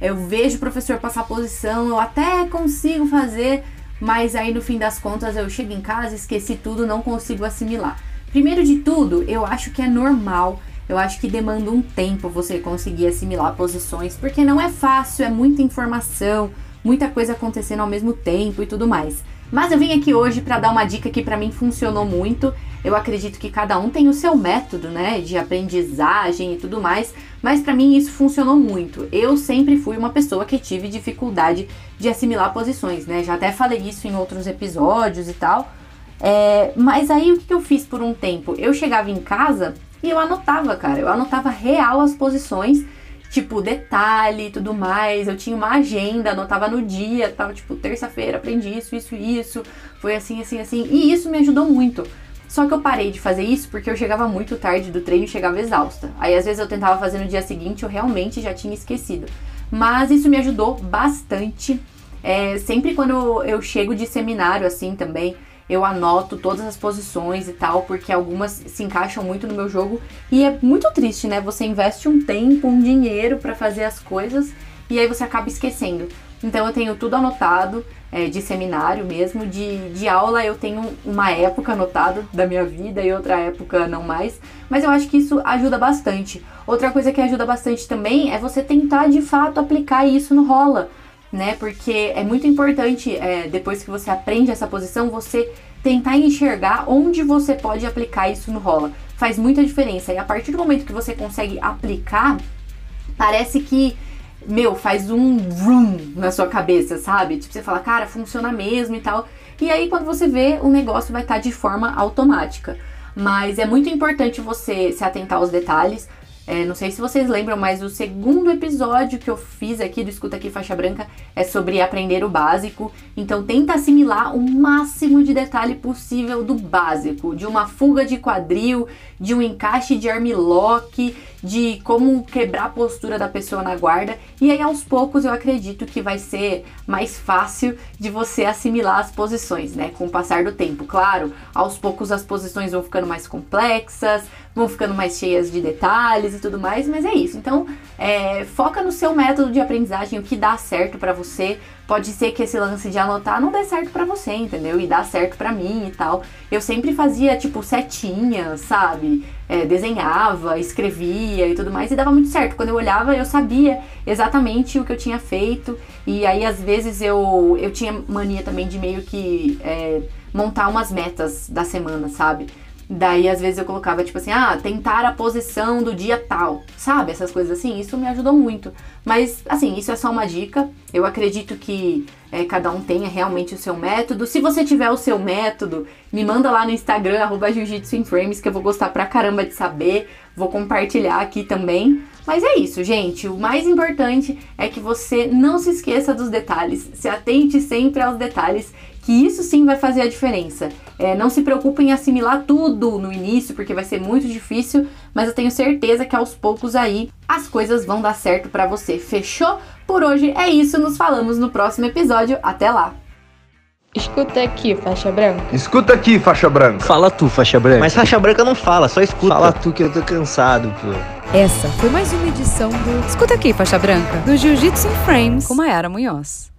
eu vejo o professor passar posição, eu até consigo fazer, mas aí no fim das contas eu chego em casa, esqueci tudo, não consigo assimilar. Primeiro de tudo, eu acho que é normal, eu acho que demanda um tempo você conseguir assimilar posições, porque não é fácil, é muita informação muita coisa acontecendo ao mesmo tempo e tudo mais. Mas eu vim aqui hoje para dar uma dica que para mim funcionou muito. Eu acredito que cada um tem o seu método, né, de aprendizagem e tudo mais, mas para mim isso funcionou muito. Eu sempre fui uma pessoa que tive dificuldade de assimilar posições, né? Já até falei isso em outros episódios e tal. É, mas aí o que eu fiz por um tempo? Eu chegava em casa e eu anotava, cara. Eu anotava real as posições tipo, detalhe e tudo mais. Eu tinha uma agenda, anotava no dia, tal, tipo, terça-feira aprendi isso, isso, isso. Foi assim, assim, assim. E isso me ajudou muito. Só que eu parei de fazer isso porque eu chegava muito tarde do treino e chegava exausta. Aí às vezes eu tentava fazer no dia seguinte, eu realmente já tinha esquecido. Mas isso me ajudou bastante. É, sempre quando eu chego de seminário assim também, eu anoto todas as posições e tal, porque algumas se encaixam muito no meu jogo e é muito triste, né? Você investe um tempo, um dinheiro para fazer as coisas e aí você acaba esquecendo. Então eu tenho tudo anotado, é, de seminário mesmo, de, de aula eu tenho uma época anotada da minha vida e outra época não mais, mas eu acho que isso ajuda bastante. Outra coisa que ajuda bastante também é você tentar de fato aplicar isso no rola né? Porque é muito importante, é, depois que você aprende essa posição, você tentar enxergar onde você pode aplicar isso no rola. Faz muita diferença. E a partir do momento que você consegue aplicar, parece que, meu, faz um vroom na sua cabeça, sabe? Tipo, você fala, cara, funciona mesmo e tal. E aí, quando você vê, o negócio vai estar de forma automática. Mas é muito importante você se atentar aos detalhes. É, não sei se vocês lembram, mas o segundo episódio que eu fiz aqui do Escuta Aqui Faixa Branca é sobre aprender o básico. Então tenta assimilar o máximo de detalhe possível do básico, de uma fuga de quadril, de um encaixe de armlock, de como quebrar a postura da pessoa na guarda. E aí aos poucos eu acredito que vai ser mais fácil de você assimilar as posições, né? Com o passar do tempo. Claro, aos poucos as posições vão ficando mais complexas, vão ficando mais cheias de detalhes tudo mais, mas é isso. Então, é, foca no seu método de aprendizagem, o que dá certo para você. Pode ser que esse lance de anotar não dê certo para você, entendeu? E dá certo para mim e tal. Eu sempre fazia, tipo, setinhas, sabe? É, desenhava, escrevia e tudo mais, e dava muito certo. Quando eu olhava, eu sabia exatamente o que eu tinha feito. E aí, às vezes, eu, eu tinha mania também de meio que é, montar umas metas da semana, sabe? Daí, às vezes, eu colocava, tipo assim, ah, tentar a posição do dia tal, sabe? Essas coisas assim, isso me ajudou muito. Mas, assim, isso é só uma dica. Eu acredito que é, cada um tenha realmente o seu método. Se você tiver o seu método, me manda lá no Instagram, arroba Jiu-Jitsu Frames, que eu vou gostar pra caramba de saber. Vou compartilhar aqui também. Mas é isso, gente. O mais importante é que você não se esqueça dos detalhes. Se atente sempre aos detalhes que isso sim vai fazer a diferença. É, não se preocupe em assimilar tudo no início, porque vai ser muito difícil, mas eu tenho certeza que aos poucos aí as coisas vão dar certo para você. Fechou? Por hoje é isso, nos falamos no próximo episódio. Até lá! Escuta aqui, faixa branca. Escuta aqui, faixa branca. Fala tu, faixa branca. Mas faixa branca não fala, só escuta. Fala tu que eu tô cansado, pô. Essa foi mais uma edição do Escuta aqui, faixa branca, do Jiu-Jitsu in Frames com Mayara Munhoz.